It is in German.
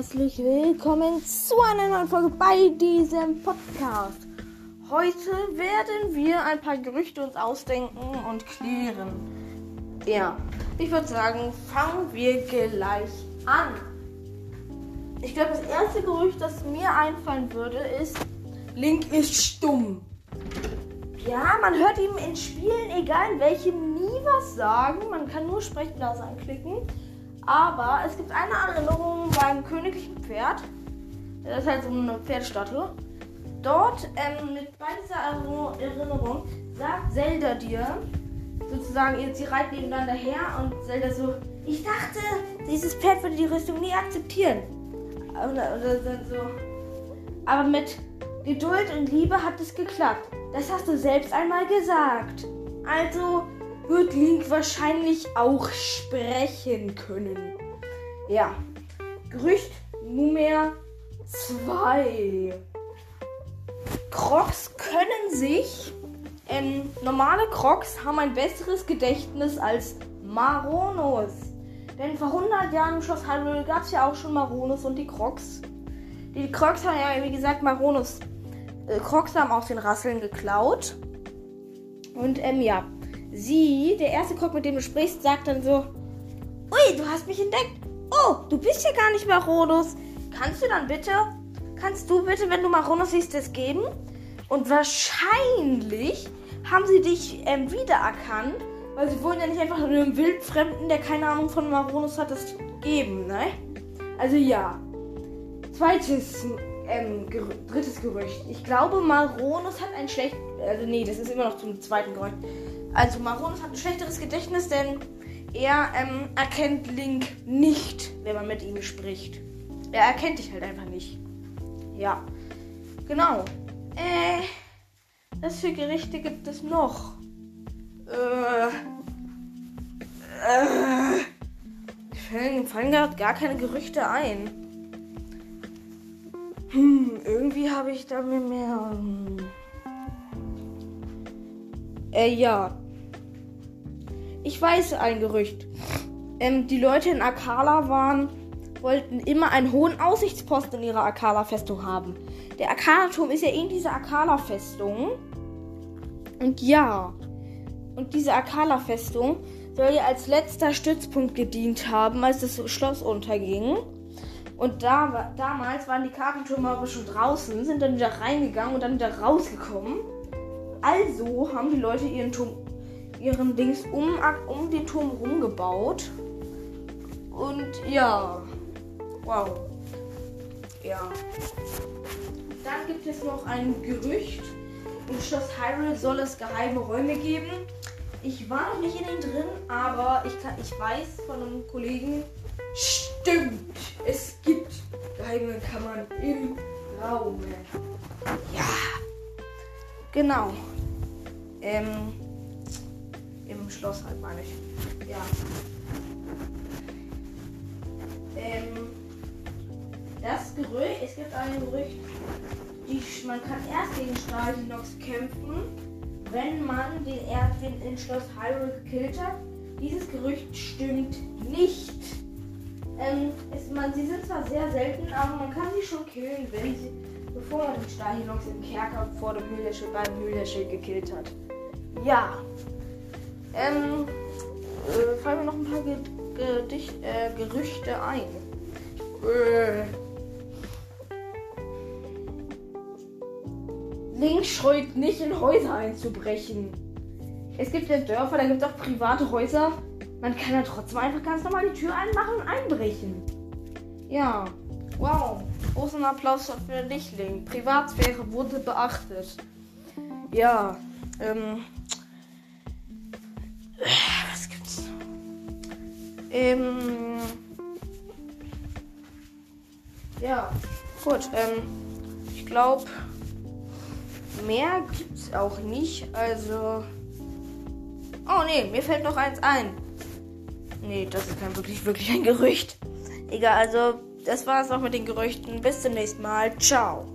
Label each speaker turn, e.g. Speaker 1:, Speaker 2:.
Speaker 1: herzlich willkommen zu einer neuen Folge bei diesem Podcast. Heute werden wir ein paar Gerüchte uns ausdenken und klären. Ja, ich würde sagen, fangen wir gleich an. Ich glaube, das erste Gerücht, das mir einfallen würde, ist, Link ist stumm. Ja, man hört ihm in Spielen, egal in welchem, nie was sagen. Man kann nur Sprechblase anklicken. Aber es gibt eine Erinnerung beim königlichen Pferd. Das ist halt so eine Pferdstatue. Dort, ähm, mit bei dieser Erinnerung, sagt Zelda dir, sozusagen, sie reiten nebeneinander her und Zelda so, ich dachte, dieses Pferd würde die Rüstung nie akzeptieren. Oder, oder so. Aber mit Geduld und Liebe hat es geklappt. Das hast du selbst einmal gesagt. Also wird Link wahrscheinlich auch sprechen können. Ja. Gerücht Nummer 2. Crocs können sich. Ähm, normale Crocs haben ein besseres Gedächtnis als Maronos. Denn vor 100 Jahren im Schloss Hyrule gab es ja auch schon Maronos und die Crocs. Die Crocs haben ja, wie gesagt, Maronos. Äh, Crocs haben aus den Rasseln geklaut. Und ähm, ja. Sie, der erste Krog, mit dem du sprichst, sagt dann so: Ui, du hast mich entdeckt. Oh, du bist ja gar nicht Maronos. Kannst du dann bitte, kannst du bitte, wenn du Maronos siehst, das geben? Und wahrscheinlich haben sie dich ähm, wiedererkannt, weil sie wollen ja nicht einfach einem Wildfremden, der keine Ahnung von Maronos hat, das geben, ne? Also ja. Zweites, ähm, ger drittes Gerücht. Ich glaube, Maronos hat ein schlecht, also nee, das ist immer noch zum zweiten Gerücht. Also Maronos hat ein schlechteres Gedächtnis, denn er ähm, erkennt Link nicht, wenn man mit ihm spricht. Er erkennt dich halt einfach nicht. Ja. Genau. Äh. Was für Gerichte gibt es noch? Äh. Äh. Fallen, fallen gerade gar keine Gerüchte ein. Hm, irgendwie habe ich da mir mehr. Hm. Äh, ja. Ich weiß ein Gerücht. Ähm, die Leute in Akala waren, wollten immer einen hohen Aussichtsposten in ihrer Akala-Festung haben. Der Akala-Turm ist ja in dieser Akala-Festung. Und ja. Und diese Akala-Festung soll ja als letzter Stützpunkt gedient haben, als das Schloss unterging. Und da, damals waren die Kartentürme aber schon draußen, sind dann wieder reingegangen und dann wieder rausgekommen. Also haben die Leute ihren Turm, ihren Dings um, um den Turm rumgebaut. Und ja. Wow. Ja. Dann gibt es noch ein Gerücht. Im Schloss Hyrule soll es geheime Räume geben. Ich war noch nicht in den drin, aber ich, kann, ich weiß von einem Kollegen, stimmt, es gibt geheime Kammern im Raum. Ja. Genau. Ähm, Im Schloss halt, meine ich. Ja. Ähm, das Gerücht, es gibt ein Gerücht, die, man kann erst gegen Stahlinox kämpfen, wenn man den Erdwind in Schloss Hyrule gekillt hat. Dieses Gerücht stimmt nicht. Ähm, es, man, sie sind zwar sehr selten, aber man kann sie schon killen, wenn sie bevor man den Stahinox im Kerker vor dem Höhlerschild beim Höhlerschild gekillt hat. Ja. Ähm, äh, fallen mir noch ein paar Ge Gedicht, äh, Gerüchte ein. Äh. Link scheut nicht in Häuser einzubrechen. Es gibt ja Dörfer, da gibt es auch private Häuser. Man kann ja trotzdem einfach ganz normal die Tür einmachen und einbrechen. Ja. Wow. Großen Applaus für dich, Link. Privatsphäre wurde beachtet. Ja. Ähm. Was gibt's? Ähm. Ja. Gut. Ähm. Ich glaube, mehr gibt's auch nicht. Also. Oh nee, mir fällt noch eins ein. Nee, das ist kein wirklich, wirklich ein Gerücht. Egal, also das war's auch mit den Gerüchten. Bis zum nächsten Mal. Ciao.